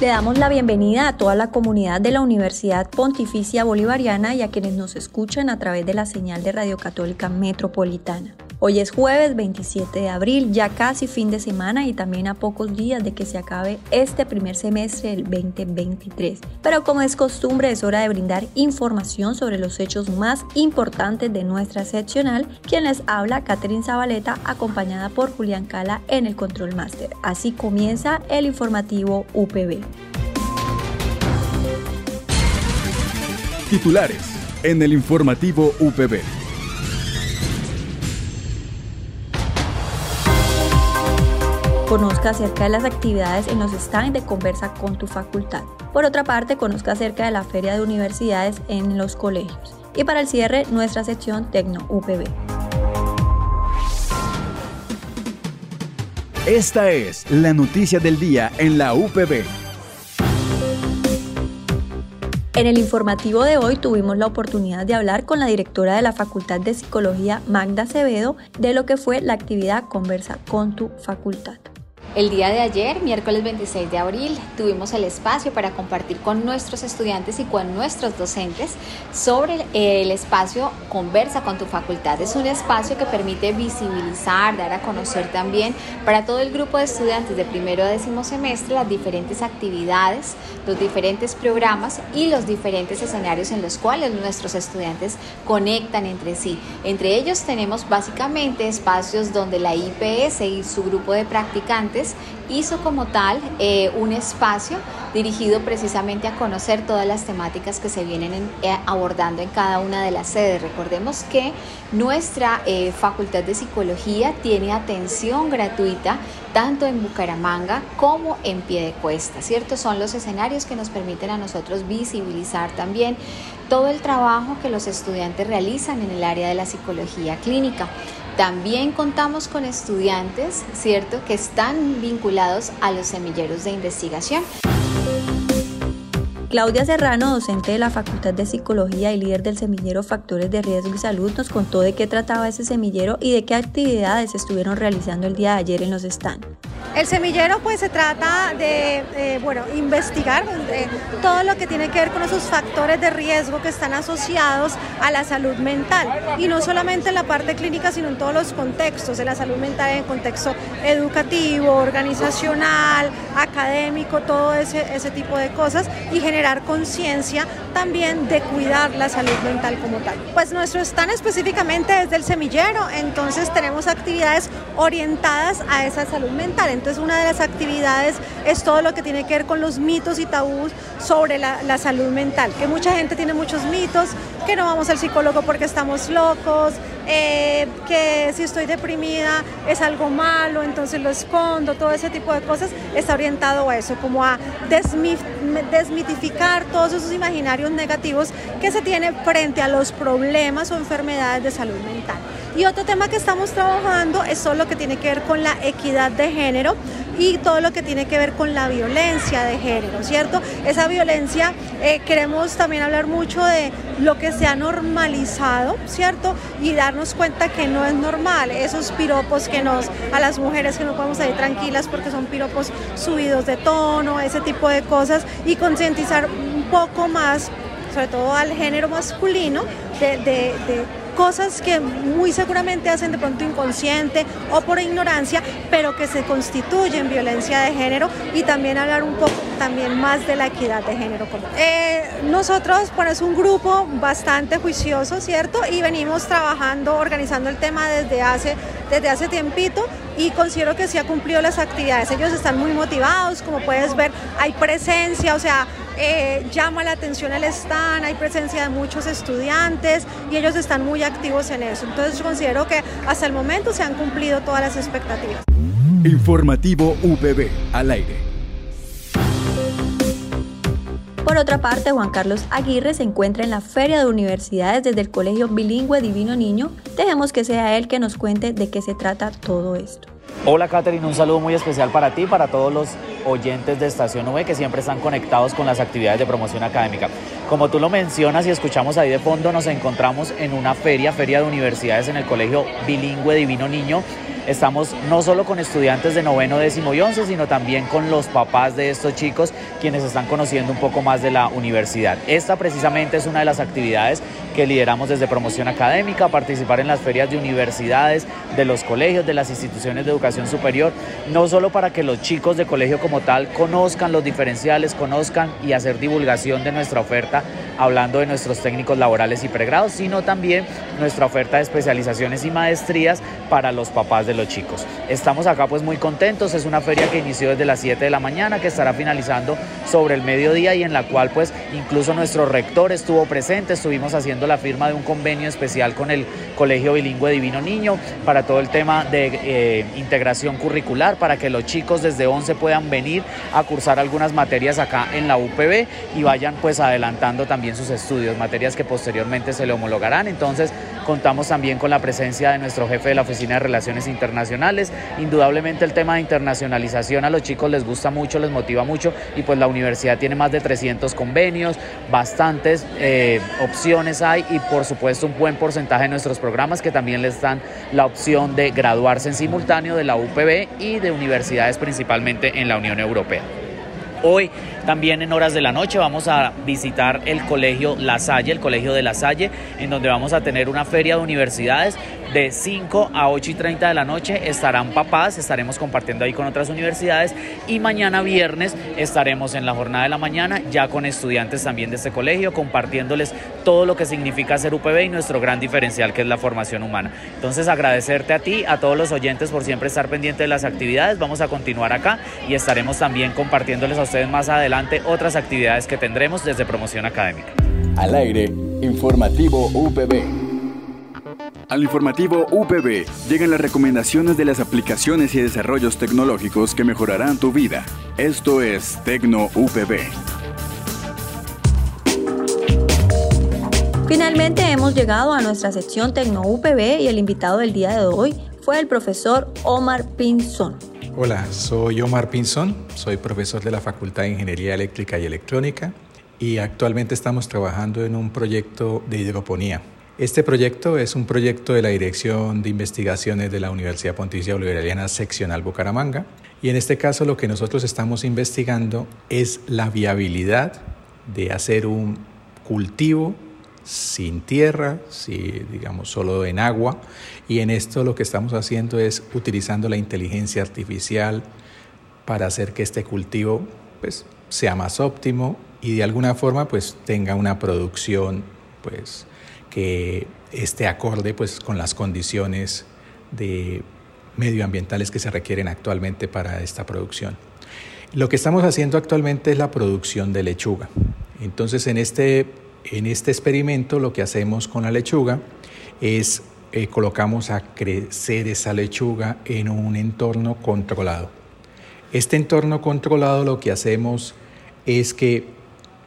Le damos la bienvenida a toda la comunidad de la Universidad Pontificia Bolivariana y a quienes nos escuchan a través de la señal de Radio Católica Metropolitana. Hoy es jueves 27 de abril, ya casi fin de semana y también a pocos días de que se acabe este primer semestre del 2023. Pero como es costumbre, es hora de brindar información sobre los hechos más importantes de nuestra seccional. Quien les habla, Catherine Zabaleta, acompañada por Julián Cala en el Control Master. Así comienza el informativo UPB. Titulares en el informativo UPB. Conozca acerca de las actividades en los stands de Conversa con tu facultad. Por otra parte, conozca acerca de la feria de universidades en los colegios. Y para el cierre, nuestra sección Tecno UPB. Esta es la noticia del día en la UPB. En el informativo de hoy tuvimos la oportunidad de hablar con la directora de la Facultad de Psicología, Magda Acevedo, de lo que fue la actividad Conversa con tu facultad. El día de ayer, miércoles 26 de abril, tuvimos el espacio para compartir con nuestros estudiantes y con nuestros docentes sobre el espacio Conversa con tu facultad. Es un espacio que permite visibilizar, dar a conocer también para todo el grupo de estudiantes de primero a décimo semestre las diferentes actividades, los diferentes programas y los diferentes escenarios en los cuales nuestros estudiantes conectan entre sí. Entre ellos tenemos básicamente espacios donde la IPS y su grupo de practicantes hizo como tal eh, un espacio dirigido precisamente a conocer todas las temáticas que se vienen eh, abordando en cada una de las sedes. Recordemos que nuestra eh, Facultad de Psicología tiene atención gratuita tanto en Bucaramanga como en Piedecuesta, ¿cierto? Son los escenarios que nos permiten a nosotros visibilizar también todo el trabajo que los estudiantes realizan en el área de la psicología clínica. También contamos con estudiantes, ¿cierto?, que están vinculados a los semilleros de investigación. Claudia Serrano, docente de la Facultad de Psicología y líder del semillero Factores de Riesgo y Salud, nos contó de qué trataba ese semillero y de qué actividades estuvieron realizando el día de ayer en los stands. El semillero pues se trata de bueno, investigar eh, todo lo que tiene que ver con esos factores de riesgo que están asociados a la salud mental y no solamente en la parte clínica sino en todos los contextos, de la salud mental en contexto educativo, organizacional, académico, todo ese, tipo de cosas y generar conciencia también de cuidar la salud mental como tal. Pues nuestro stand específicamente es del semillero, entonces tenemos actividades orientadas a esa salud mental. Una de las actividades es todo lo que tiene que ver con los mitos y tabús sobre la, salud mental, que mucha gente tiene muchos mitos, que no vamos al psicólogo porque estamos locos, eh, que si estoy deprimida es algo malo, entonces lo escondo, todo ese tipo de cosas está orientado a eso, como a desmitificar todos esos imaginarios negativos que se tienen frente a los problemas o enfermedades de salud mental. Y otro tema que estamos trabajando es todo lo que tiene que ver con la equidad de género y todo lo que tiene que ver con la violencia de género, ¿cierto? Esa violencia, eh, queremos también hablar mucho de lo que se ha normalizado, ¿cierto? Y darnos cuenta que no es normal, esos piropos que nos, a las mujeres que no podemos salir tranquilas porque son piropos subidos de tono, ese tipo de cosas, y concientizar un poco más, sobre todo al género masculino, de, cosas que muy seguramente hacen de pronto inconsciente o por ignorancia, pero que se constituyen violencia de género y también hablar un poco también más de la equidad de género. Eh, nosotros, pues es un grupo bastante juicioso, ¿cierto? Y venimos trabajando, organizando el tema desde hace, desde hace tiempito y considero que sí ha cumplido las actividades. Ellos están muy motivados, como puedes ver, hay presencia, o sea, eh, llama la atención el stand, hay presencia de muchos estudiantes y ellos están muy activos en eso. Entonces yo considero que hasta el momento se han cumplido todas las expectativas. Informativo VB al aire. Por otra parte, Juan Carlos Aguirre se encuentra en la Feria de Universidades desde el Colegio Bilingüe Divino Niño. Dejemos que sea él que nos cuente de qué se trata todo esto. Hola Catherine, un saludo muy especial para ti, para todos los oyentes de Estación V que siempre están conectados con las actividades de promoción académica. Como tú lo mencionas y escuchamos ahí de fondo, nos encontramos en una feria, feria de universidades en el Colegio Bilingüe Divino Niño Estamos no solo con estudiantes de noveno, décimo y once, sino también con los papás de estos chicos quienes están conociendo un poco más de la universidad. Esta precisamente es una de las actividades que lideramos desde promoción académica, participar en las ferias de universidades, de los colegios, de las instituciones de educación superior, no solo para que los chicos de colegio como tal conozcan los diferenciales, conozcan y hacer divulgación de nuestra oferta, hablando de nuestros técnicos laborales y pregrados, sino también nuestra oferta de especializaciones y maestrías para los papás de los chicos. Estamos acá pues muy contentos, es una feria que inició desde las 7 de la mañana, que estará finalizando sobre el mediodía y en la cual pues incluso nuestro rector estuvo presente, estuvimos haciendo la firma de un convenio especial con el Colegio Bilingüe Divino Niño para todo el tema de eh, integración curricular, para que los chicos desde 11 puedan venir a cursar algunas materias acá en la UPB y vayan pues adelantando también sus estudios, materias que posteriormente se le homologarán. Entonces contamos también con la presencia de nuestro jefe de la Oficina de Relaciones Internacionales internacionales. Indudablemente el tema de internacionalización a los chicos les gusta mucho, les motiva mucho y pues la universidad tiene más de 300 convenios, bastantes eh, opciones hay y por supuesto un buen porcentaje de nuestros programas que también les dan la opción de graduarse en simultáneo de la UPB y de universidades principalmente en la Unión Europea. Hoy también en horas de la noche vamos a visitar el colegio La Salle, el colegio de La Salle, en donde vamos a tener una feria de universidades de 5 a 8 y 30 de la noche estarán papás, estaremos compartiendo ahí con otras universidades y mañana viernes estaremos en la jornada de la mañana ya con estudiantes también de este colegio compartiéndoles todo lo que significa ser UPB y nuestro gran diferencial que es la formación humana. Entonces agradecerte a ti, a todos los oyentes por siempre estar pendientes de las actividades, vamos a continuar acá y estaremos también compartiéndoles a ustedes más adelante otras actividades que tendremos desde promoción académica. Al aire, informativo UPB. Al informativo UPB llegan las recomendaciones de las aplicaciones y desarrollos tecnológicos que mejorarán tu vida. Esto es Tecno UPB. Finalmente hemos llegado a nuestra sección Tecno UPB y el invitado del día de hoy fue el profesor Omar Pinzón. Hola, soy Omar Pinzón, soy profesor de la Facultad de Ingeniería Eléctrica y Electrónica y actualmente estamos trabajando en un proyecto de hidroponía. Este proyecto es un proyecto de la Dirección de Investigaciones de la Universidad Pontificia Bolivariana Seccional Bucaramanga y en este caso lo que nosotros estamos investigando es la viabilidad de hacer un cultivo sin tierra, si, digamos solo en agua y en esto lo que estamos haciendo es utilizando la inteligencia artificial para hacer que este cultivo pues sea más óptimo y de alguna forma pues tenga una producción pues que esté acorde pues, con las condiciones de medioambientales que se requieren actualmente para esta producción. Lo que estamos haciendo actualmente es la producción de lechuga. Entonces, en este, en este experimento lo que hacemos con la lechuga es eh, colocamos a crecer esa lechuga en un entorno controlado. Este entorno controlado lo que hacemos es que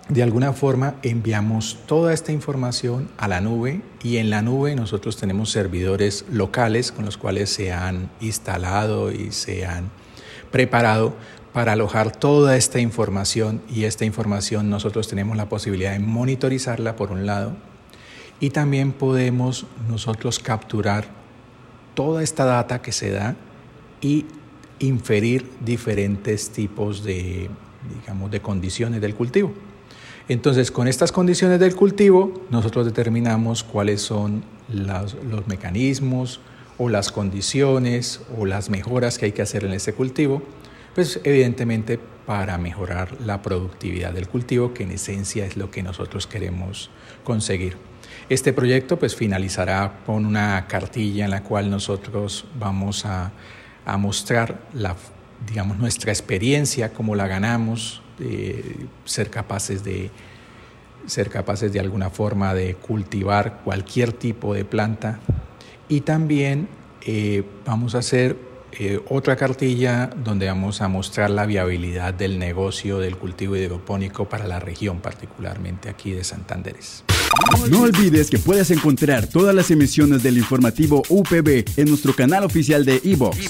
de alguna forma enviamos toda esta información a la nube y en la nube nosotros tenemos servidores locales con los cuales se han instalado y se han preparado para alojar toda esta información y esta información nosotros tenemos la posibilidad de monitorizarla por un lado y también podemos nosotros capturar toda esta data que se da y inferir diferentes tipos de digamos de condiciones del cultivo. Entonces, con estas condiciones del cultivo, nosotros determinamos cuáles son los, mecanismos o las condiciones o las mejoras que hay que hacer en ese cultivo, pues evidentemente para mejorar la productividad del cultivo, que en esencia es lo que nosotros queremos conseguir. Este proyecto pues finalizará con una cartilla en la cual nosotros vamos a, a mostrar la, digamos, nuestra experiencia, cómo la ganamos, ser capaces de ser capaces de alguna forma de cultivar cualquier tipo de planta y también eh, vamos a hacer eh, otra cartilla donde vamos a mostrar la viabilidad del negocio del cultivo hidropónico para la región, particularmente aquí de Santanderes. No olvides que puedes encontrar todas las emisiones del informativo UPB en nuestro canal oficial de iVox,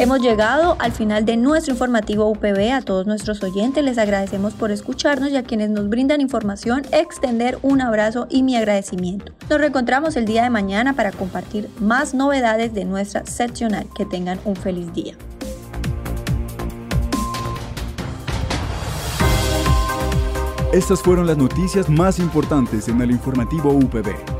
Hemos llegado al final de nuestro informativo UPB. A todos nuestros oyentes les agradecemos por escucharnos y a quienes nos brindan información, extender un abrazo y mi agradecimiento. Nos reencontramos el día de mañana para compartir más novedades de nuestra seccional. Que tengan un feliz día. Estas fueron las noticias más importantes en el informativo UPB.